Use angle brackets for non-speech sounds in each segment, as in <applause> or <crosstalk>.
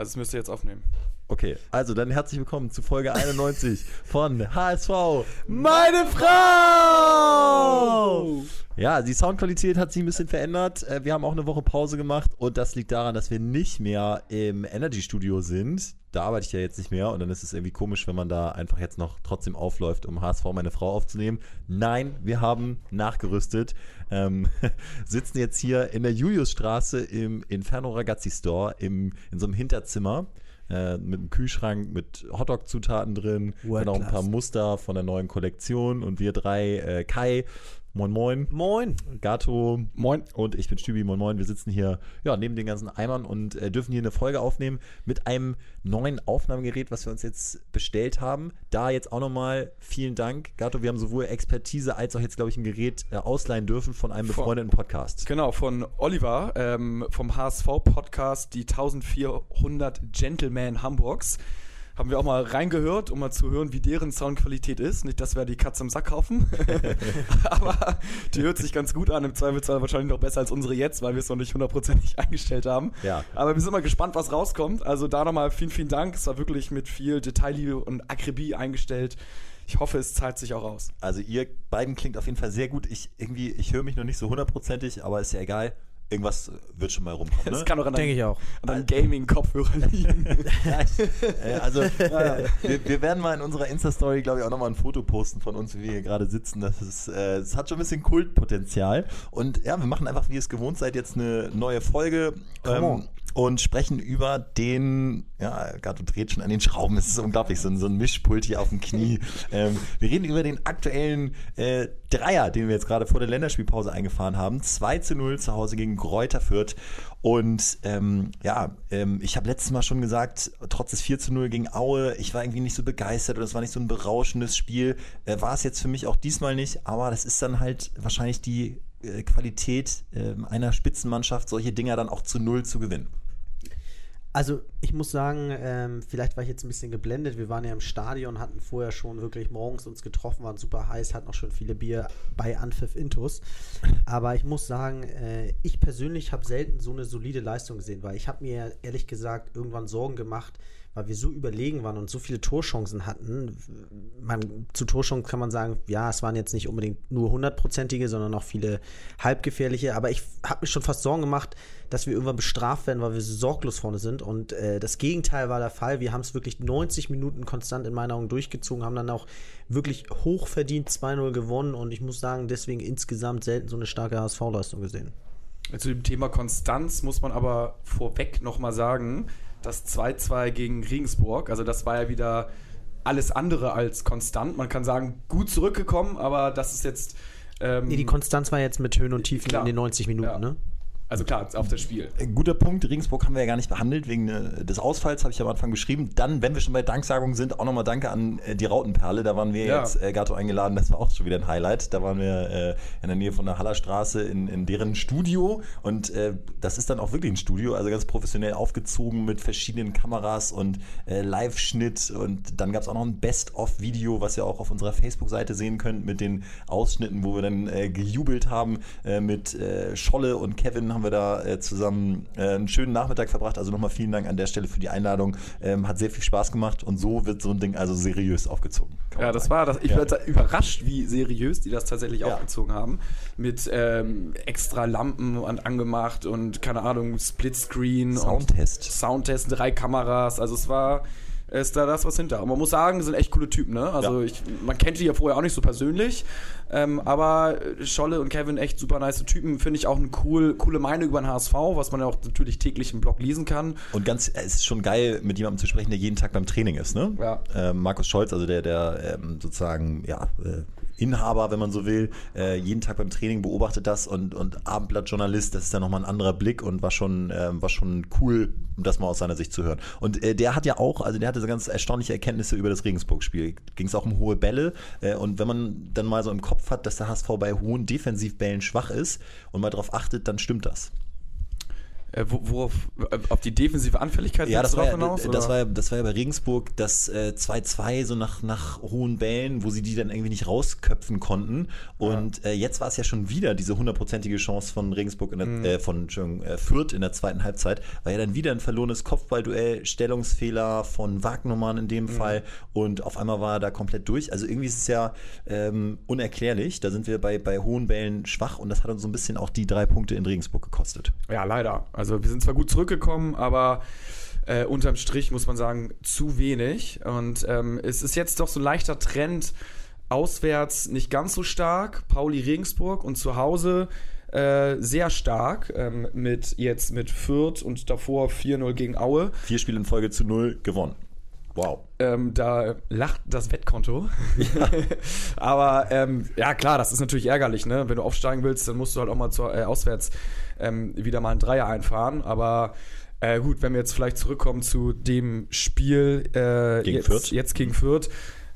Also es müsst ihr jetzt aufnehmen. Okay, also dann herzlich willkommen zu Folge <laughs> 91 von HSV. Meine Frau! Ja, die Soundqualität hat sich ein bisschen verändert. Äh, Wir haben auch eine Woche Pause gemacht und das liegt daran, dass wir nicht mehr im Energy Studio sind. Da arbeite ich ja jetzt nicht mehr und dann ist es irgendwie komisch, wenn man da einfach jetzt noch trotzdem aufläuft, um HSV meine Frau aufzunehmen. Nein, wir haben nachgerüstet. Ähm, <laughs> sitzen jetzt hier in der Juliusstraße im Inferno Ragazzi Store im, in so einem Hinterzimmer äh, mit einem Kühlschrank mit Hotdog-Zutaten drin, World dann auch ein paar. Muster von der neuen Kollektion und wir drei, äh, Kai, moin moin, Moin. Gato Moin. und ich bin Stübi, moin moin. Wir sitzen hier ja, neben den ganzen Eimern und äh, dürfen hier eine Folge aufnehmen mit einem neuen Aufnahmegerät, was wir uns jetzt bestellt haben. Da jetzt auch nochmal vielen Dank, Gato. Wir haben sowohl Expertise als auch jetzt, glaube ich, ein Gerät äh, ausleihen dürfen von einem befreundeten Podcast. Genau, von Oliver ähm, vom HSV-Podcast, die 1400 Gentlemen Hamburgs. Haben wir auch mal reingehört, um mal zu hören, wie deren Soundqualität ist. Nicht, dass wir die Katze im Sack kaufen. <laughs> Aber die hört sich ganz gut an. Im Zweifelsfall wahrscheinlich noch besser als unsere jetzt, weil wir es noch nicht hundertprozentig <laughs> eingestellt haben. Ja. Aber wir sind mal gespannt, was rauskommt. Also da nochmal vielen, vielen Dank. Es war wirklich mit viel Detailliebe und Akribie eingestellt. Ich hoffe, es zahlt sich auch aus. Also ihr beiden klingt auf jeden Fall sehr gut. Ich irgendwie, ich höre mich noch nicht so hundertprozentig, aber ist ja egal. Irgendwas wird schon mal rumkommen. Das Ne? kann auch an Denke ich auch. deinem Gaming-Kopfhörer <laughs> liegen. Also <laughs> wir, wir werden mal in unserer Insta-Story, glaube ich, auch nochmal ein Foto posten von uns, wie wir hier gerade sitzen. Das, ist, äh, das hat schon ein bisschen Kultpotenzial. Und ja, wir machen einfach, wie ihr es gewohnt seid, jetzt eine neue Folge Come ähm, on. Und sprechen über den, ja, Gato dreht schon an den Schrauben, es ist unglaublich, so, ein- so ein Mischpult hier auf dem Knie. <laughs> ähm, wir reden über den aktuellen äh, Dreier, den wir jetzt gerade vor der Länderspielpause eingefahren haben. 2 zu 0 zu Hause gegen Kräuter Fürth. Und ähm, ja, ähm, ich habe letztes Mal schon gesagt, trotz des 4 zu 0 gegen Aue, ich war irgendwie nicht so begeistert oder es war nicht so ein berauschendes Spiel. Äh, war es jetzt für mich auch diesmal nicht, aber das ist dann halt wahrscheinlich die äh, Qualität äh, einer Spitzenmannschaft, solche Dinger dann auch zu Null zu gewinnen. Also ich muss sagen, ähm, vielleicht war ich jetzt ein bisschen geblendet. Wir waren ja im Stadion, hatten vorher schon wirklich morgens uns getroffen, waren super heiß, hatten auch schon viele Bier bei Anpfiff Intus. Aber ich muss sagen, äh, ich persönlich habe selten so eine solide Leistung gesehen, weil ich habe mir ehrlich gesagt irgendwann Sorgen gemacht, weil wir so überlegen waren und so viele Torchancen hatten. Man, zu Torchancen kann man sagen, ja, es waren jetzt nicht unbedingt nur hundertprozentige, sondern auch viele halbgefährliche. Aber ich habe mir schon fast Sorgen gemacht, dass wir irgendwann bestraft werden, weil wir so sorglos vorne sind. Und äh, das Gegenteil war der Fall. Wir haben es wirklich 90 Minuten konstant in meinen Augen durchgezogen, haben dann auch wirklich hochverdient 2-0 gewonnen. Und ich muss sagen, deswegen insgesamt selten so eine starke HSV-Leistung gesehen. Zu dem Thema Konstanz muss man aber vorweg nochmal sagen, das 2-2 gegen Regensburg, also das war ja wieder alles andere als konstant. Man kann sagen, gut zurückgekommen, aber das ist jetzt. Ähm, Nee, die Konstanz war jetzt mit Höhen und Tiefen Klar. in den 90 Minuten, Ja. ne? Also klar, auf das Spiel. Ein guter Punkt. Regensburg haben wir ja gar nicht behandelt wegen äh, des Ausfalls, habe ich am Anfang beschrieben. Dann, wenn wir schon bei Danksagungen sind, auch nochmal Danke an äh, die Rautenperle. Da waren wir Ja. jetzt, äh, Gato eingeladen. Das war auch schon wieder ein Highlight. Da waren wir äh, in der Nähe von der Hallerstraße in, in deren Studio. Und äh, das ist dann auch wirklich ein Studio, also ganz professionell aufgezogen mit verschiedenen Kameras und äh, Live-Schnitt. Und dann gab es auch noch ein Best-of-Video, was ihr auch auf unserer Facebook-Seite sehen könnt, mit den Ausschnitten, wo wir dann äh, gejubelt haben. Äh, mit äh, Scholle und Kevin haben wir da äh, zusammen äh, einen schönen Nachmittag verbracht. Also nochmal vielen Dank an der Stelle für die Einladung. Ähm, hat sehr viel Spaß gemacht und so wird so ein Ding also seriös aufgezogen. Ja, das sagen. war das. Ich Ja. war überrascht, wie seriös die das tatsächlich Ja. aufgezogen haben. Mit ähm, extra Lampen und angemacht und keine Ahnung, Splitscreen Soundtest. und Soundtest, drei Kameras. Also es war ist da das was hinter. Und man muss sagen, sind echt coole Typen, ne? Also Ja. ich, man kennt die ja vorher auch nicht so persönlich. Ähm, aber Scholle und Kevin echt super nice Typen. Finde ich auch eine cool, coole Meinung über den HSV, was man ja auch natürlich täglich im Blog lesen kann. Und ganz, äh, es ist schon geil, mit jemandem zu sprechen, der jeden Tag beim Training ist, ne? Ja. Ähm, Markus Scholz, also der, der ähm, sozusagen, ja, äh, Inhaber, wenn man so will, äh, jeden Tag beim Training beobachtet das und, und Abendblattjournalist, das ist dann nochmal ein anderer Blick und war schon, ähm, war schon cool, das mal aus seiner Sicht zu hören. Und äh, der hat ja auch, also der hatte so ganz erstaunliche Erkenntnisse über das Regensburg-Spiel. Ging es auch um hohe Bälle äh, und wenn man dann mal so im Kopf hat, dass der HSV bei hohen Defensivbällen schwach ist und mal darauf achtet, dann stimmt das. Äh, wo, worauf, äh, auf die defensive Anfälligkeit Ja, das war ja, hinaus, das, war ja, das war ja bei Regensburg das äh, 2-2 so nach, nach hohen Bällen, wo sie die dann irgendwie nicht rausköpfen konnten. Und äh, jetzt war es ja schon wieder diese hundertprozentige Chance von Regensburg, in der, Mhm. äh, von Entschuldigung, äh, Fürth in der zweiten Halbzeit. War ja dann wieder ein verlorenes Kopfballduell, Stellungsfehler von Wagnermann in Mhm. dem Fall. Und auf einmal war er da komplett durch. Also irgendwie ist es ja ähm, unerklärlich. Da sind wir bei, bei hohen Bällen schwach und das hat uns so ein bisschen auch die drei Punkte in Regensburg gekostet. Ja, leider. Also wir sind zwar gut zurückgekommen, aber äh, unterm Strich muss man sagen, zu wenig. Und ähm, es ist jetzt doch so ein leichter Trend auswärts nicht ganz so stark. Pauli Regensburg und zu Hause äh, sehr stark ähm, mit jetzt mit Fürth und davor 4-0 gegen Aue. Vier Spiele in Folge zu null gewonnen. Wow. Ähm, da lacht das Wettkonto. <laughs> <laughs> Aber ähm, ja, klar, das ist natürlich ärgerlich, ne? Wenn du aufsteigen willst, dann musst du halt auch mal zur, äh, auswärts ähm, wieder mal einen Dreier einfahren. Aber äh, gut, wenn wir jetzt vielleicht zurückkommen zu dem Spiel äh, Gegen jetzt, Fürth. jetzt gegen Fürth.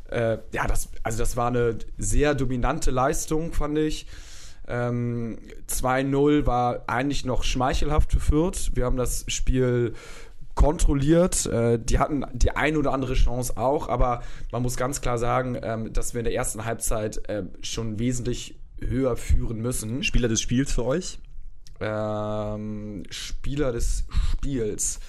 Äh, ja, das, also das war eine sehr dominante Leistung, fand ich. Ähm, 2-0 war eigentlich noch schmeichelhaft für Fürth. Wir haben das Spiel kontrolliert. Äh, die hatten die ein oder andere Chance auch, aber man muss ganz klar sagen, ähm, dass wir in der ersten Halbzeit äh, schon wesentlich höher führen müssen. Spieler des Spiels für euch? Ähm, Spieler des Spiels.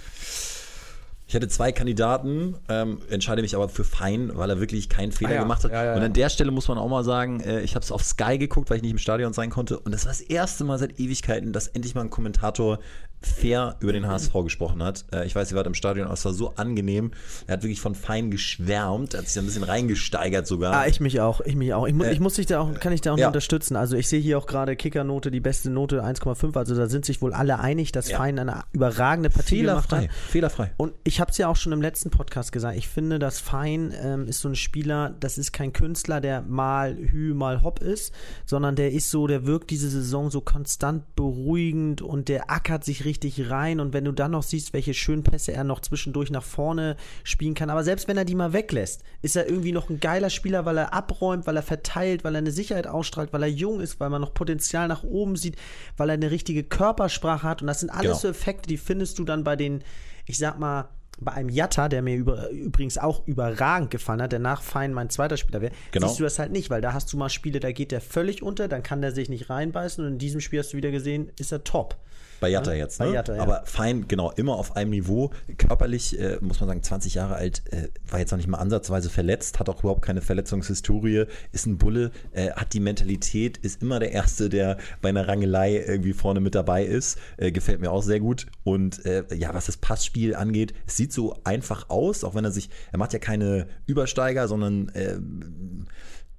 Ich hatte zwei Kandidaten, ähm, entscheide mich aber für Fein, weil er wirklich keinen Fehler Ah ja, gemacht hat. ja, ja, und an der Stelle muss man auch mal sagen, äh, ich habe es auf Sky geguckt, weil ich nicht im Stadion sein konnte. Und das war das erste Mal seit Ewigkeiten, dass endlich mal ein Kommentator fair über den HSV gesprochen hat. Äh, ich weiß, ihr wart im Stadion, aber es war so angenehm. Er hat wirklich von Fein geschwärmt, hat sich da ein bisschen reingesteigert sogar. Ah, ich mich auch, ich mich auch. Ich, mu Äh, ich muss dich da auch, kann ich da auch ja. unterstützen. Also ich sehe hier auch gerade Kickernote, die beste Note 1,5. Also da sind sich wohl alle einig, dass Ja. Fein eine überragende Partie gemacht fehlerfrei, hat. fehlerfrei. Und ich habe es ja auch schon im letzten Podcast gesagt. Ich finde, dass Fein ähm, ist so ein Spieler, das ist kein Künstler, der mal Hü, mal Hopp ist, sondern der ist so, der wirkt diese Saison so konstant beruhigend und der ackert sich richtig rein. Und wenn du dann noch siehst, welche schönen Pässe er noch zwischendurch nach vorne spielen kann, aber selbst wenn er die mal weglässt, ist er irgendwie noch ein geiler Spieler, weil er abräumt, weil er verteilt, weil er eine Sicherheit ausstrahlt, weil er jung ist, weil man noch Potenzial nach oben sieht, weil er eine richtige Körpersprache hat. Und das sind alles Genau. so Effekte, die findest du dann bei den, ich sag mal, bei einem Jatta, der mir über, übrigens auch überragend gefallen hat, der nach Fein mein zweiter Spieler wäre, Genau. siehst du das halt nicht, weil da hast du mal Spiele, da geht der völlig unter, dann kann der sich nicht reinbeißen und in diesem Spiel hast du wieder gesehen, ist er top. Bei Jatta jetzt, ne? Bei Jatta, ja. Aber fein, genau, immer auf einem Niveau. Körperlich, äh, muss man sagen, 20 Jahre alt, äh, war jetzt noch nicht mal ansatzweise verletzt, hat auch überhaupt keine Verletzungshistorie, ist ein Bulle, äh, hat die Mentalität, ist immer der Erste, der bei einer Rangelei irgendwie vorne mit dabei ist. Äh, gefällt mir auch sehr gut. Und äh, ja, was das Passspiel angeht, es sieht so einfach aus, auch wenn er sich, er macht ja keine Übersteiger, sondern äh,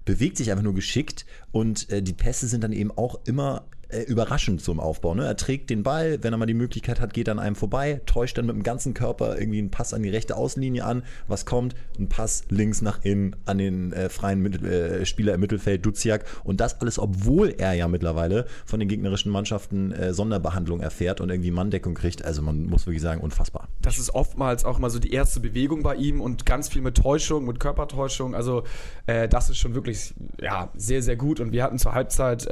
bewegt sich einfach nur geschickt und äh, die Pässe sind dann eben auch immer äh, überraschend im Aufbau. Ne? Er trägt den Ball, wenn er mal die Möglichkeit hat, geht an einem vorbei, täuscht dann mit dem ganzen Körper irgendwie einen Pass an die rechte Außenlinie an. Was kommt? Ein Pass links nach innen an den äh, freien Mittel, äh, Spieler im Mittelfeld, Duziak. Und das alles, obwohl er ja mittlerweile von den gegnerischen Mannschaften äh, Sonderbehandlung erfährt und irgendwie Manndeckung kriegt. Also man muss wirklich sagen, unfassbar. Das ist oftmals auch immer so die erste Bewegung bei ihm und ganz viel mit Täuschung, mit Körpertäuschung. Also äh, das ist schon wirklich ja, sehr, sehr gut. Und wir hatten zur Halbzeit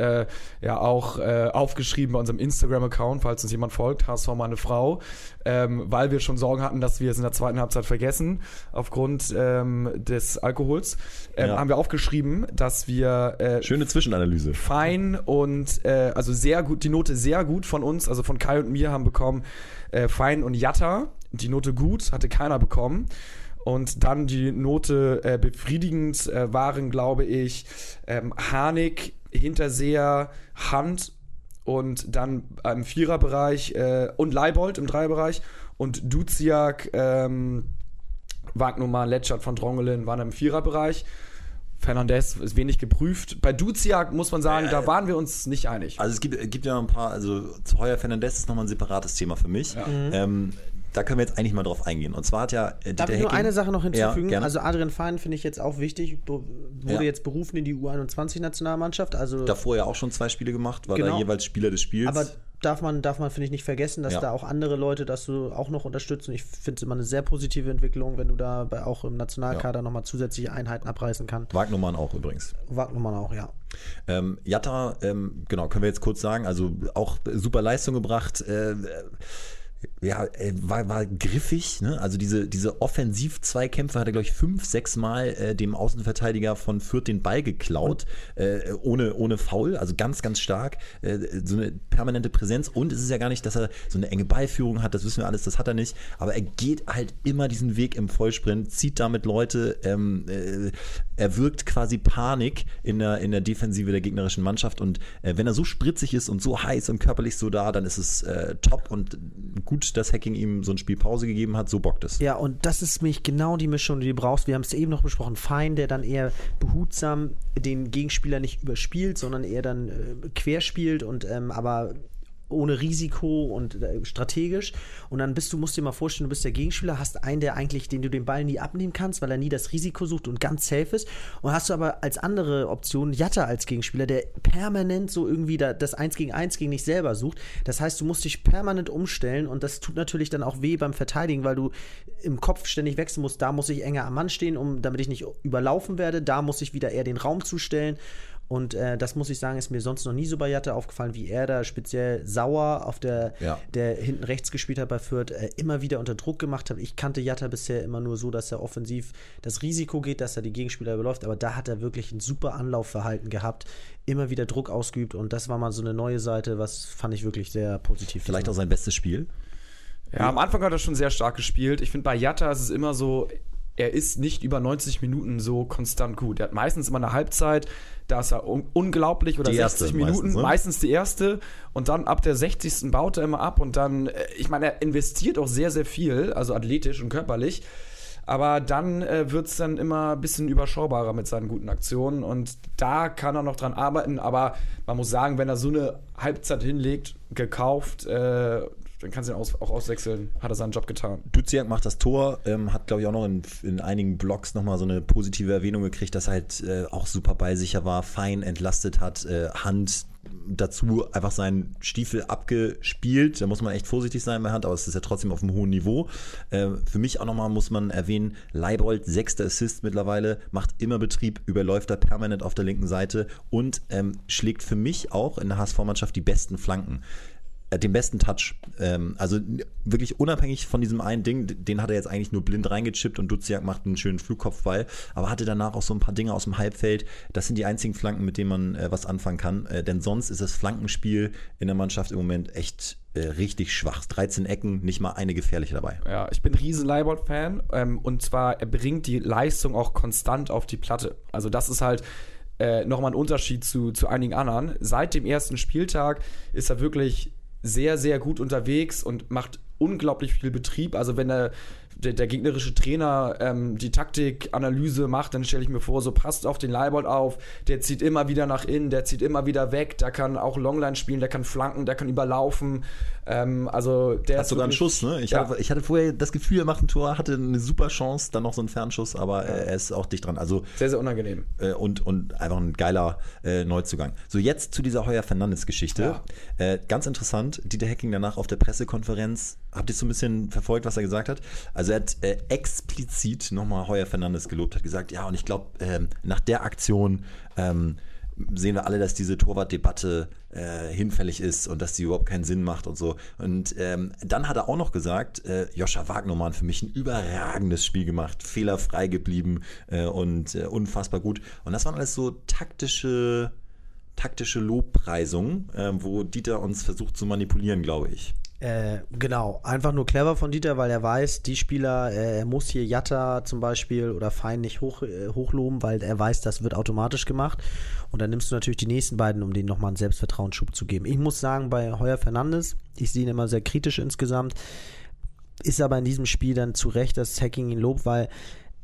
ja auch äh, aufgeschrieben bei unserem Instagram-Account, falls uns jemand folgt, HSV meine Frau, ähm, weil wir schon Sorgen hatten, dass wir es in der zweiten Halbzeit vergessen, aufgrund ähm, des Alkohols, ähm, Ja. haben wir aufgeschrieben, dass wir äh, Schöne Zwischenanalyse. fein und äh, also sehr gut, die Note sehr gut von uns, also von Kai und mir haben bekommen äh, fein und Jatta. Die Note gut hatte keiner bekommen. Und dann die Note äh, befriedigend äh, waren, glaube ich, ähm, Harnik, Hinterseher, Hand und dann im Viererbereich äh, und Leibold im Dreierbereich und Duziak, ähm, Wagnumann, Letschert von Drongelen waren im Viererbereich. Fernandez ist wenig geprüft. Bei Duziak muss man sagen, da waren wir uns nicht einig. Also es gibt, es gibt ja ein paar, also zu Heuer Fernandez ist nochmal ein separates Thema für mich. Ähm, da können wir jetzt eigentlich mal drauf eingehen. Und zwar hat ja äh, Darf ich nur Hecking- eine Sache noch hinzufügen? Ja, also Adrian Fein finde ich jetzt auch wichtig, wurde Ja. jetzt berufen in die U21-Nationalmannschaft. Also davor ja auch schon zwei Spiele gemacht, war da Genau. jeweils Spieler des Spiels. Aber darf man, darf man finde ich, nicht vergessen, dass Ja. da auch andere Leute das so auch noch unterstützen. Ich finde es immer eine sehr positive Entwicklung, wenn du da bei, auch im Nationalkader nochmal zusätzliche Einheiten abreißen kannst. Wagnermann auch übrigens. Wagnermann auch, ja. Ähm, Jatta, ähm, genau, können wir jetzt kurz sagen, also auch super Leistung gebracht. Äh, ja, äh, war, war griffig, ne? Also diese, diese Offensiv-Zweikämpfe hat er, glaube ich, fünf, sechs Mal äh, dem Außenverteidiger von Fürth den Ball geklaut, äh, ohne, ohne Foul, also ganz, ganz stark. Äh, so eine permanente Präsenz und es ist ja gar nicht, dass er so eine enge Ballführung hat, das wissen wir alles, das hat er nicht, aber er geht halt immer diesen Weg im Vollsprint, zieht damit Leute, ähm, äh, er wirkt quasi Panik in der, in der Defensive der gegnerischen Mannschaft und äh, wenn er so spritzig ist und so heiß und körperlich so da, dann ist es top und gut, dass Hacking ihm so ein Spiel Pause gegeben hat, so bockt es. Ja, und das ist nämlich genau die Mischung, die du brauchst. Wir haben es eben noch besprochen. Fein, der dann eher behutsam den Gegenspieler nicht überspielt, sondern eher dann äh, querspielt und ähm, aber ohne Risiko und äh, strategisch. Und dann bist du, musst dir mal vorstellen, du bist der Gegenspieler, hast einen, der eigentlich, den du den Ball nie abnehmen kannst, weil er nie das Risiko sucht und ganz safe ist. Und hast du aber als andere Option Jatta als Gegenspieler, der permanent so irgendwie da, das Eins gegen Eins gegen dich selber sucht. Das heißt, du musst dich permanent umstellen und das tut natürlich dann auch weh beim Verteidigen, weil du im Kopf ständig wechseln musst. Da muss ich enger am Mann stehen, um, damit ich nicht überlaufen werde. Da muss ich wieder eher den Raum zustellen. Und äh, das muss ich sagen, ist mir sonst noch nie so bei Jatte aufgefallen, wie er da speziell sauer auf der, Ja. der hinten rechts gespielt hat bei Fürth, äh, immer wieder unter Druck gemacht hat. Ich kannte Jatta bisher immer nur so, dass er offensiv das Risiko geht, dass er die Gegenspieler überläuft, aber da hat er wirklich ein super Anlaufverhalten gehabt, immer wieder Druck ausgeübt und das war mal so eine neue Seite, was fand ich wirklich sehr positiv. Vielleicht auch sein bestes Spiel. Ja, am Anfang hat er schon sehr stark gespielt. Ich finde, bei Jatta ist es immer so, er ist nicht über 90 Minuten so konstant gut. Er hat meistens immer eine Halbzeit, da ist er un unglaublich oder Die erste 60 Minuten, meistens, meistens, ne? die erste und dann ab der 60. baut er immer ab und dann, äh, ich meine, er investiert auch sehr, sehr viel, also athletisch und körperlich. Aber dann äh, wird es dann immer ein bisschen überschaubarer mit seinen guten Aktionen und da kann er noch dran arbeiten. Aber man muss sagen, wenn er so eine Halbzeit hinlegt, gekauft, äh, dann kannst du ihn aus, auch auswechseln. Hat er seinen Job getan. Duziak macht das Tor, ähm, hat glaube ich auch noch in, in einigen Blogs nochmal so eine positive Erwähnung gekriegt, dass er halt äh, auch super ballsicher war, fein entlastet hat, äh, Hand dazu einfach seinen Stiefel abgespielt. Da muss man echt vorsichtig sein bei Hand, aber es ist ja trotzdem auf einem hohen Niveau. Äh, für mich auch nochmal muss man erwähnen, Leibold, sechster Assist mittlerweile, macht immer Betrieb, überläuft da permanent auf der linken Seite und ähm, schlägt für mich auch in der HSV-Mannschaft die besten Flanken den besten Touch. Ähm, also wirklich unabhängig von diesem einen Ding, den hat er jetzt eigentlich nur blind reingechippt und Duziak macht einen schönen Flugkopfball, aber hatte danach auch so ein paar Dinge aus dem Halbfeld. Das sind die einzigen Flanken, mit denen man äh, was anfangen kann. Äh, denn sonst ist das Flankenspiel in der Mannschaft im Moment echt äh, richtig schwach. 13 Ecken, nicht mal eine gefährliche dabei. Ja, ich bin riesen Leibold-Fan ähm, und zwar, er bringt die Leistung auch konstant auf die Platte. Also das ist halt äh, nochmal ein Unterschied zu, zu einigen anderen. Seit dem ersten Spieltag ist er wirklich sehr, sehr gut unterwegs und macht unglaublich viel Betrieb. Also wenn er der, der gegnerische Trainer ähm, die Taktikanalyse macht, dann stelle ich mir vor, so passt auf den Leibold auf, der zieht immer wieder nach innen, der zieht immer wieder weg, der kann auch Longline spielen, der kann flanken, der kann überlaufen. Ähm, also der Hat sogar einen Schuss, ne? Ich, Ja. hatte, ich hatte vorher das Gefühl, er macht ein Tor, hatte eine super Chance, dann noch so einen Fernschuss, aber äh, er ist auch dicht dran. Also Sehr, sehr unangenehm. äh, und, und einfach ein geiler äh, Neuzugang. So, jetzt zu dieser Heuer Fernandes-Geschichte. Äh, ganz interessant, Dieter Hecking danach auf der Pressekonferenz, habt ihr so ein bisschen verfolgt, was er gesagt hat? Also hat äh, explizit nochmal Heuer Fernandes gelobt, hat gesagt, ja, und ich glaube, ähm, nach der Aktion ähm, sehen wir alle, dass diese Torwartdebatte äh, hinfällig ist und dass die überhaupt keinen Sinn macht und so. Und ähm, dann hat er auch noch gesagt, äh, Joscha Wagnermann für mich ein überragendes Spiel gemacht, fehlerfrei geblieben äh, und äh, unfassbar gut. Und das waren alles so taktische, taktische Lobpreisungen, äh, wo Dieter uns versucht zu manipulieren, glaube ich. Äh, genau, einfach nur clever von Dieter, weil er weiß, die Spieler, äh, er muss hier Jatta zum Beispiel oder Fein nicht hoch, äh, hochloben, weil er weiß, das wird automatisch gemacht. Und dann nimmst du natürlich die nächsten beiden, um denen nochmal einen Selbstvertrauensschub zu geben. Ich muss sagen, bei Heuer Fernandes, ich sehe ihn immer sehr kritisch insgesamt, ist aber in diesem Spiel dann zu Recht, dass Hacking ihn lobt, weil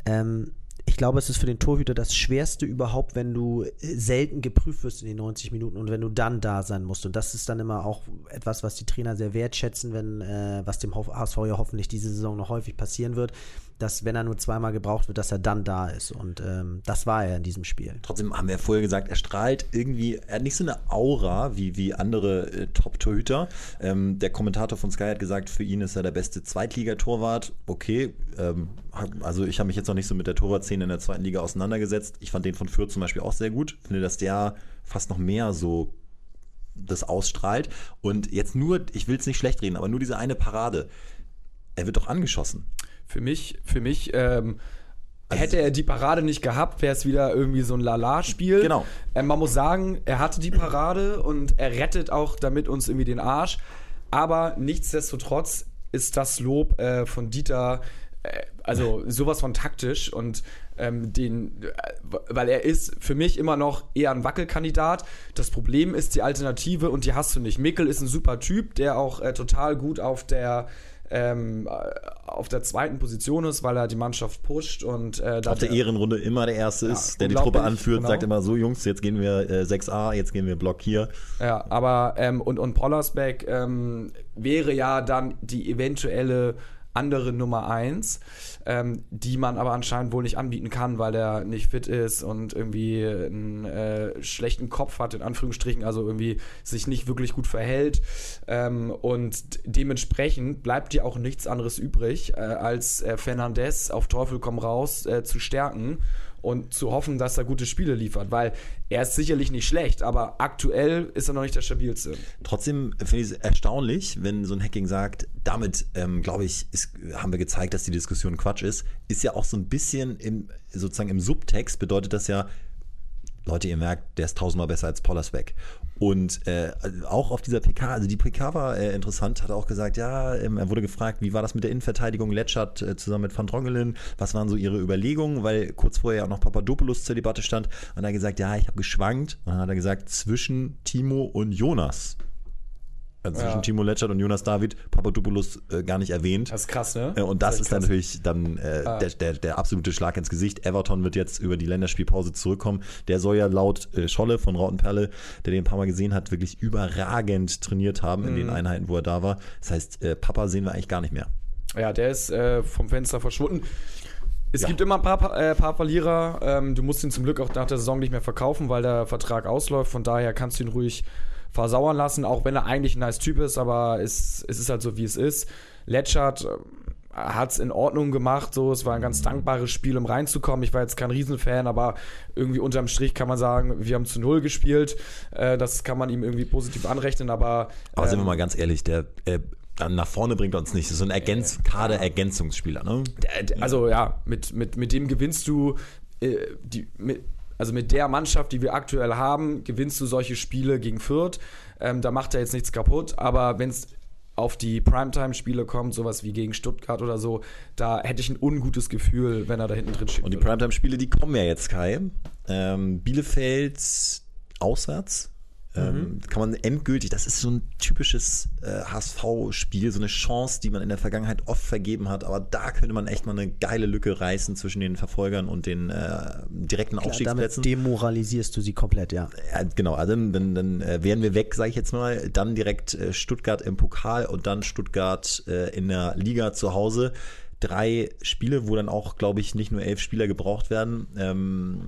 ähm, ich glaube, es ist für den Torhüter das Schwerste überhaupt, wenn du äh, selten geprüft wirst in den 90 Minuten und wenn du dann da sein musst. Und das ist dann immer auch etwas, was die Trainer sehr wertschätzen, wenn, äh, was dem HSV ja hoffentlich diese Saison noch häufig passieren wird, dass wenn er nur zweimal gebraucht wird, dass er dann da ist. Und ähm, das war er in diesem Spiel. Trotzdem haben wir vorher gesagt, er strahlt irgendwie, er hat nicht so eine Aura wie, wie andere äh, Top-Torhüter. Ähm, der Kommentator von Sky hat gesagt, für ihn ist er der beste Zweitligatorwart. Okay, ähm, also ich habe mich jetzt noch nicht so mit der Torwartszene in der zweiten Liga auseinandergesetzt. Ich fand den von Fürth zum Beispiel auch sehr gut. Finde, dass der fast noch mehr so das ausstrahlt. Und jetzt nur, ich will es nicht schlecht reden, aber nur diese eine Parade. Er wird doch angeschossen. Für mich, für mich, ähm, hätte er die Parade nicht gehabt, wäre es wieder irgendwie so ein Lala-Spiel. Genau. Ähm, man muss sagen, er hatte die Parade und er rettet auch damit uns irgendwie den Arsch. Aber nichtsdestotrotz ist das Lob äh, von Dieter, äh, also <laughs> sowas von taktisch und ähm, den, äh, weil er ist für mich immer noch eher ein Wackelkandidat. Das Problem ist die Alternative und die hast du nicht. Mickel ist ein super Typ, der auch äh, total gut auf der ähm, auf der zweiten Position ist, weil er die Mannschaft pusht und äh, auf der Ehrenrunde immer der Erste Ja, ist, der die Truppe anführt, genau. sagt immer so, Jungs, jetzt gehen wir äh, 6a, jetzt gehen wir Block hier. Ja, aber ähm, und, und Pollersbeck ähm, wäre ja dann die eventuelle andere Nummer 1, ähm, die man aber anscheinend wohl nicht anbieten kann, weil er nicht fit ist und irgendwie einen äh, schlechten Kopf hat, in Anführungsstrichen, also irgendwie sich nicht wirklich gut verhält. Ähm, und dementsprechend bleibt dir auch nichts anderes übrig, äh, als äh, Fernandes auf Teufel komm raus äh, zu stärken und zu hoffen, dass er gute Spiele liefert, weil er ist sicherlich nicht schlecht, aber aktuell ist er noch nicht der stabilste. Trotzdem finde ich es erstaunlich, wenn so ein Hacking sagt, damit, ähm, glaube ich, ist, haben wir gezeigt, dass die Diskussion Quatsch ist. Ist ja auch so ein bisschen im, sozusagen im Subtext bedeutet das ja, Leute, ihr merkt, der ist tausendmal besser als Pollersbeck. Und äh, auch auf dieser PK, also die PK war äh, interessant, hat auch gesagt, ja, ähm, er wurde gefragt, wie war das mit der Innenverteidigung, Letschert äh, zusammen mit Van Drongelen, was waren so ihre Überlegungen, weil kurz vorher auch noch Papadopoulos zur Debatte stand. Und er hat gesagt, ja, ich habe geschwankt. Und dann hat er gesagt, zwischen Timo und Jonas. Also zwischen Ja. Timo Letschert und Jonas David, Papadopoulos äh, gar nicht erwähnt. Das ist krass, ne? Äh, Und das echt ist dann krass. natürlich dann äh, Ah. der, der, der absolute Schlag ins Gesicht. Everton wird jetzt über die Länderspielpause zurückkommen. Der soll ja laut äh, Scholle von Rautenperle, der den ein paar Mal gesehen hat, wirklich überragend trainiert haben in den Mhm. Einheiten, wo er da war. Das heißt, äh, Papa sehen wir eigentlich gar nicht mehr. Ja, der ist äh, vom Fenster verschwunden. Es Ja. gibt immer ein paar, äh, paar Verlierer. Ähm, du musst ihn zum Glück auch nach der Saison nicht mehr verkaufen, weil der Vertrag ausläuft. Von daher kannst du ihn ruhig versauern lassen, auch wenn er eigentlich ein nice Typ ist, aber es, es ist halt so, wie es ist. Letschert hat es in Ordnung gemacht, so, es war ein ganz dankbares Spiel, um reinzukommen. Ich war jetzt kein Riesenfan, aber irgendwie unterm Strich kann man sagen, wir haben zu Null gespielt. Äh, das kann man ihm irgendwie positiv anrechnen, aber. Aber sind wir ähm, mal ganz ehrlich, der äh, nach vorne bringt uns nicht. Das ist so ein Ergänz Kader-Ergänzungsspieler. Ne? Also ja, mit, mit, mit dem gewinnst du äh, die, mit, also mit der Mannschaft, die wir aktuell haben, gewinnst du solche Spiele gegen Fürth. Ähm, da macht er jetzt nichts kaputt, aber wenn es auf die Primetime-Spiele kommt, sowas wie gegen Stuttgart oder so, da hätte ich ein ungutes Gefühl, wenn er da hinten drin steht. Und die Primetime-Spiele, die kommen ja jetzt, Kai. Ähm, Bielefeld auswärts. Ähm, kann man endgültig, das ist so ein typisches äh, HSV-Spiel, so eine Chance, die man in der Vergangenheit oft vergeben hat, aber da könnte man echt mal eine geile Lücke reißen zwischen den Verfolgern und den äh, direkten Klar, damit Aufstiegsplätzen. demoralisierst du sie komplett, ja. Ja, genau, also dann, dann, dann äh, wären wir weg, sage ich jetzt mal. Dann direkt äh, Stuttgart im Pokal und dann Stuttgart äh, in der Liga zu Hause. Drei Spiele, wo dann auch, glaube ich, nicht nur elf Spieler gebraucht werden. Ähm,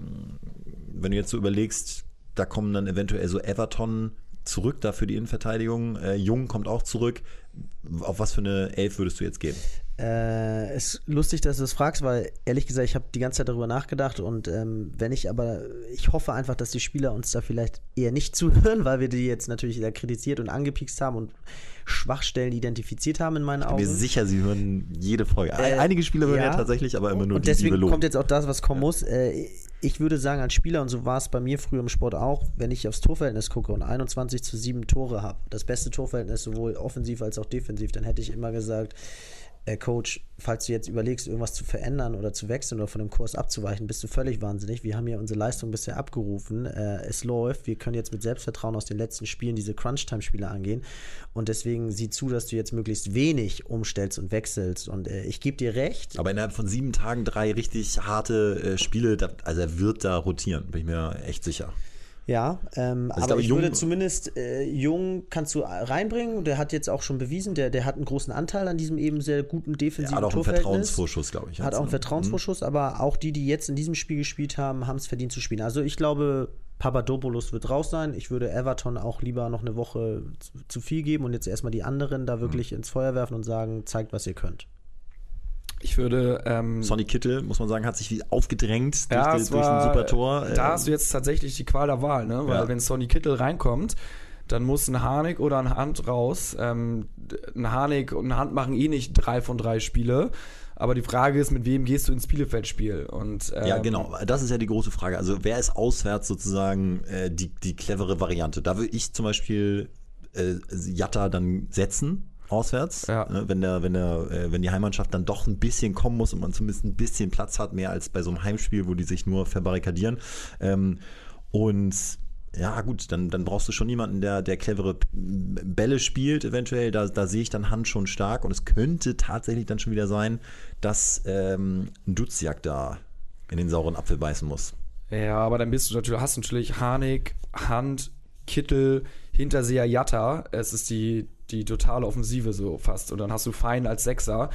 wenn du jetzt so überlegst, da kommen dann eventuell so Everton zurück, da für die Innenverteidigung. Äh, Jung kommt auch zurück. Auf was für eine Elf würdest du jetzt gehen? Äh, es ist lustig, dass du das fragst, weil ehrlich gesagt, ich habe die ganze Zeit darüber nachgedacht und ähm, wenn ich aber, ich hoffe einfach, dass die Spieler uns da vielleicht eher nicht <laughs> zuhören, weil wir die jetzt natürlich sehr kritisiert und angepikst haben und Schwachstellen identifiziert haben in meinen Ich bin mir Augen. sicher, sie hören jede Folge. Äh, Einige Spieler hören ja, ja. tatsächlich, aber immer nur und die, die deswegen loben. kommt jetzt auch das, was kommen muss. Äh, ich würde sagen, als Spieler, und so war es bei mir früher im Sport auch, wenn ich aufs Torverhältnis gucke und 21 zu 7 Tore habe, das beste Torverhältnis sowohl offensiv als auch defensiv, dann hätte ich immer gesagt, äh, Coach, falls du jetzt überlegst, irgendwas zu verändern oder zu wechseln oder von dem Kurs abzuweichen, bist du völlig wahnsinnig. Wir haben ja unsere Leistung bisher abgerufen. Äh, es läuft. Wir können jetzt mit Selbstvertrauen aus den letzten Spielen diese Crunch-Time-Spiele angehen. Und deswegen sieh zu, dass du jetzt möglichst wenig umstellst und wechselst. Und äh, ich gebe dir recht. Aber innerhalb von sieben Tagen drei richtig harte äh, Spiele, also er wird da rotieren, bin ich mir echt sicher. Ja, ähm, Also ich aber glaube, ich würde zumindest äh, Jung kannst du reinbringen. Der hat jetzt auch schon bewiesen, der, der hat einen großen Anteil an diesem eben sehr guten defensiven hat auch einen Torverhältnis. Vertrauensvorschuss, glaube ich. Hat auch einen ne? Vertrauensvorschuss, aber auch die, die jetzt in diesem Spiel gespielt haben, haben es verdient zu spielen. Also ich glaube, Papadopoulos wird raus sein. Ich würde Everton auch lieber noch eine Woche zu, zu viel geben und jetzt erstmal die anderen da wirklich ins Feuer werfen und sagen, zeigt, was ihr könnt. Ich würde. Ähm, Sonny Kittel, muss man sagen, hat sich wie aufgedrängt durch, ja, die, durch war, ein super Tor. Da Ähm, hast du jetzt tatsächlich die Qual der Wahl, ne? Weil Ja. wenn Sonny Kittel reinkommt, dann muss ein Harnik oder ein Hand raus. Ähm, ein Harnik und ein Hand machen eh nicht drei von drei Spiele. Aber die Frage ist, mit wem gehst du ins Bielefeld-Spiel? Und, ähm, Ja, genau. Das ist ja die große Frage. Also wer ist auswärts sozusagen äh, die, die clevere Variante? Da würde ich zum Beispiel äh, Jatta dann setzen. Auswärts, Ja. ne, wenn der, wenn der, äh, wenn die Heimmannschaft dann doch ein bisschen kommen muss und man zumindest ein bisschen Platz hat, mehr als bei so einem Heimspiel, wo die sich nur verbarrikadieren. Ähm, und ja, gut, dann, dann brauchst du schon jemanden, der, der clevere Bälle spielt, eventuell. Da, da sehe ich dann Hand schon stark. Und es könnte tatsächlich dann schon wieder sein, dass ähm, ein Duziak da in den sauren Apfel beißen muss. Ja, aber dann bist du natürlich, hast natürlich Harnik, Hand, Kittel, Hinterseher, Jatta. Es ist die, die totale Offensive so fast. Und dann hast du Fein als Sechser.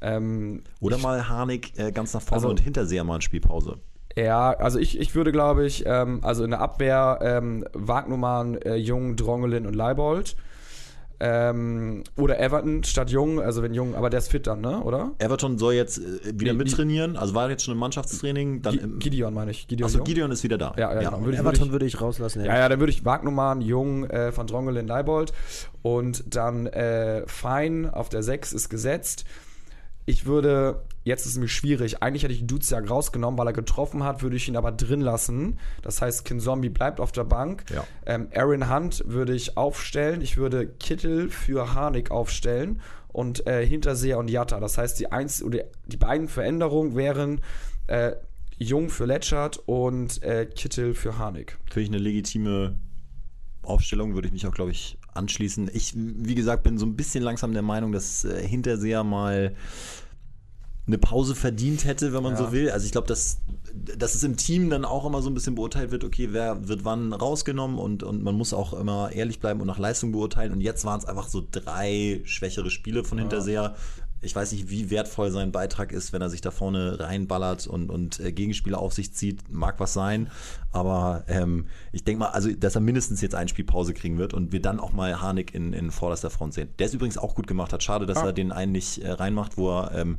Ähm, Oder ich, mal Harnik äh, ganz nach vorne Also- und Hinterseher mal eine Spielpause. Ja, also ich, ich würde, glaube ich, ähm, also in der Abwehr ähm, Wagnumann, äh, Jung, Drongelin und Leibold. Ähm, oder Everton statt Jung, also wenn Jung, aber der ist fit dann, ne? Oder? Everton soll jetzt äh, wieder Nee, mittrainieren, also war jetzt schon im Mannschaftstraining. Dann im, Gideon meine ich. Gideon achso, Jung. Gideon ist wieder da. Ja, ja, genau. Würde ich- Everton würde ich rauslassen. Ja, ja, dann würde ich Wagnumann, Jung, äh, Van Drongelen, Leibold und dann äh, Fein auf der 6 ist gesetzt. Ich würde, jetzt ist es mir schwierig, eigentlich hätte ich Duziak rausgenommen, weil er getroffen hat, würde ich ihn aber drin lassen. Das heißt, Kin Zombie bleibt auf der Bank. Ja. Ähm, Aaron Hunt würde ich aufstellen. Ich würde Kittel für Harnik aufstellen und äh, Hinterseher und Jatta. Das heißt, die, eins, oder die beiden Veränderungen wären äh, Jung für Letschert und äh, Kittel für Harnik. Finde ich eine legitime Aufstellung, würde ich mich auch, glaube ich, anschließen. Ich, wie gesagt, bin so ein bisschen langsam der Meinung, dass äh, Hinterseher mal eine Pause verdient hätte, wenn man Ja. so will. Also ich glaube, dass, dass es im Team dann auch immer so ein bisschen beurteilt wird, okay, wer wird wann rausgenommen und, und man muss auch immer ehrlich bleiben und nach Leistung beurteilen. Und jetzt waren es einfach so drei schwächere Spiele von Hinterseher. Ich weiß nicht, wie wertvoll sein Beitrag ist, wenn er sich da vorne reinballert und, und äh, Gegenspieler auf sich zieht. Mag was sein. Aber ähm, ich denke mal, also, dass er mindestens jetzt ein Spiel Pause kriegen wird und wir dann auch mal Harnik in, in vorderster Front sehen. Der es übrigens auch gut gemacht hat. Schade, dass Ah. er den einen nicht äh, reinmacht, wo er ähm,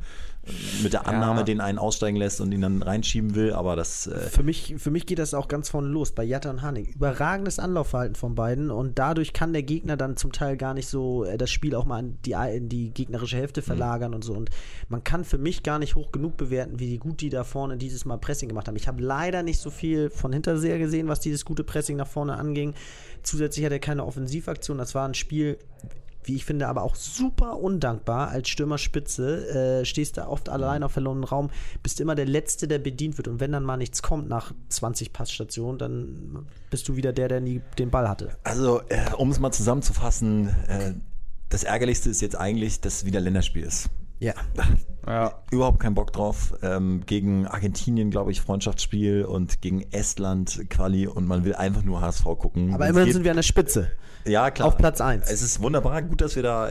mit der Annahme Ja. den einen aussteigen lässt und ihn dann reinschieben will. Aber das, äh, Für mich, für mich geht das auch ganz vorne los bei Jatta und Hanik. Überragendes Anlaufverhalten von beiden und dadurch kann der Gegner dann zum Teil gar nicht so äh, das Spiel auch mal in die, in die gegnerische Hälfte verlagern und so. Und man kann für mich gar nicht hoch genug bewerten, wie gut die da vorne dieses Mal Pressing gemacht haben. Ich habe leider nicht so viel von Hinterseher gesehen, was dieses gute Pressing nach vorne anging. Zusätzlich hat er keine Offensivaktion. Das war ein Spiel, wie ich finde, aber auch super undankbar als Stürmerspitze. Äh, stehst da oft allein auf verlorenen Raum, bist immer der Letzte, der bedient wird. Und wenn dann mal nichts kommt nach 20 Passstationen, dann bist du wieder der, der nie den Ball hatte. also äh, um es mal zusammenzufassen, äh, das Ärgerlichste ist jetzt eigentlich, dass es wieder Länderspiel ist. Ja. Ja. Überhaupt keinen Bock drauf. Ähm, gegen Argentinien, glaube ich, Freundschaftsspiel und gegen Estland Quali und man will einfach nur HSV gucken. Aber immerhin sind wir an der Spitze. Ja, klar. Auf Platz eins. Es ist wunderbar, gut, dass wir da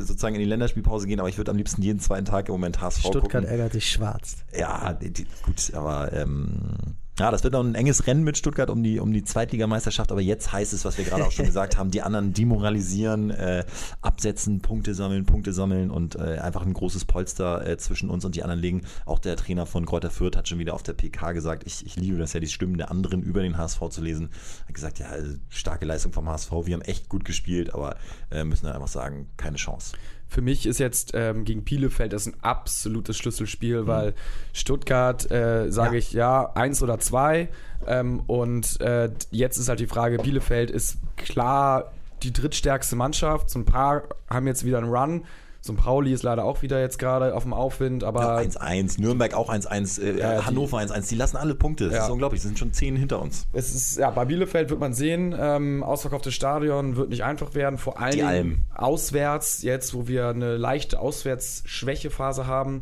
sozusagen in die Länderspielpause gehen, aber ich würde am liebsten jeden zweiten Tag im Moment HSV Stuttgart gucken. ärgert sich schwarz. Ja, die, gut, aber ähm, ja, das wird noch ein enges Rennen mit Stuttgart um die, um die Zweitligameisterschaft, aber jetzt heißt es, was wir gerade auch schon <laughs> gesagt haben, die anderen demoralisieren, äh, absetzen, Punkte sammeln, Punkte sammeln und äh, einfach ein großes Polster äh, zwischen uns und die anderen legen. Auch der Trainer von Kräuter Fürth hat schon wieder auf der PK gesagt, ich, ich liebe das ja, die Stimmen der anderen über den HSV zu lesen. Hat gesagt, ja, starke Leistung vom HSV, wir haben echt gut gespielt, aber äh, müssen dann einfach sagen, keine Chance. Für mich ist jetzt ähm, gegen Bielefeld das ein absolutes Schlüsselspiel, weil Stuttgart, äh, sage Ja. ich ja, eins oder zwei. Ähm, und äh, jetzt ist halt die Frage, Bielefeld ist klar die drittstärkste Mannschaft. So ein paar haben jetzt wieder einen Run. So ein Pauli ist leider auch wieder jetzt gerade auf dem Aufwind, aber 1-1, Nürnberg auch 1-1, äh, Ja, Hannover 1-1, die lassen alle Punkte. Das Ja. ist unglaublich, sie sind schon 10 hinter uns. es ist, ja, bei Bielefeld wird man sehen, ähm, ausverkauftes Stadion wird nicht einfach werden, vor Die Dingen Alm. auswärts, jetzt wo wir eine leichte Auswärtsschwächephase haben.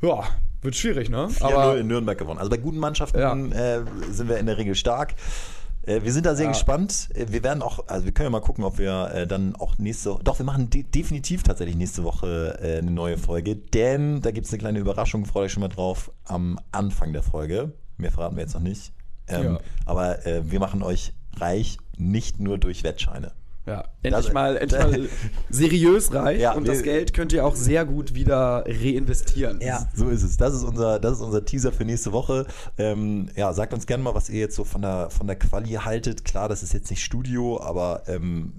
Ja, wird schwierig, ne? 4-0 Aber in Nürnberg gewonnen. Also bei guten Mannschaften Ja. äh, sind wir in der Regel stark. Äh, wir sind da sehr Ja. gespannt. Äh, wir werden auch, also wir können ja mal gucken, ob wir äh, dann auch nächste Doch, wir machen de definitiv tatsächlich nächste Woche eine neue Folge, denn da gibt es eine kleine Überraschung, freut euch schon mal drauf, am Anfang der Folge. Mehr verraten wir jetzt noch nicht. Ähm, Ja. Aber äh, wir machen euch reich, nicht nur durch Wettscheine. Ja, endlich Das- mal, endlich mal <laughs> seriös reich Ja, und wir- das Geld könnt ihr auch sehr gut wieder reinvestieren. Ja. So ist es. Das ist unser, das ist unser Teaser für nächste Woche. Ähm, ja, sagt uns gerne mal, was ihr jetzt so von der, von der Quali haltet. Klar, das ist jetzt nicht Studio, aber ähm,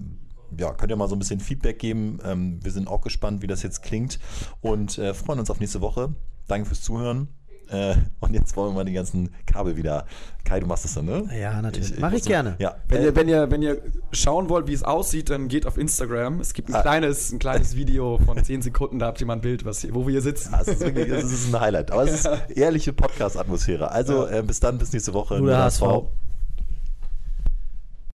ja, könnt ihr mal so ein bisschen Feedback geben. Ähm, wir sind auch gespannt, wie das jetzt klingt und äh, freuen uns auf nächste Woche. Danke fürs Zuhören. Äh, und jetzt wollen wir mal die ganzen Kabel wieder. Kai, du machst das dann, ne? Ja, natürlich. Mach muss ich gerne. Ja. Wenn, Äh, ihr, wenn, ihr, wenn ihr schauen wollt, wie es aussieht, dann geht auf Instagram. Es gibt ein Ah. kleines, ein kleines Video von 10 Sekunden, da habt ihr mal ein Bild, was hier, wo wir hier sitzen. Es ist wirklich, es ist ein Highlight. Aber es ist <laughs> ehrliche Podcast-Atmosphäre. Also äh, bis dann, bis nächste Woche. Nur der HSV.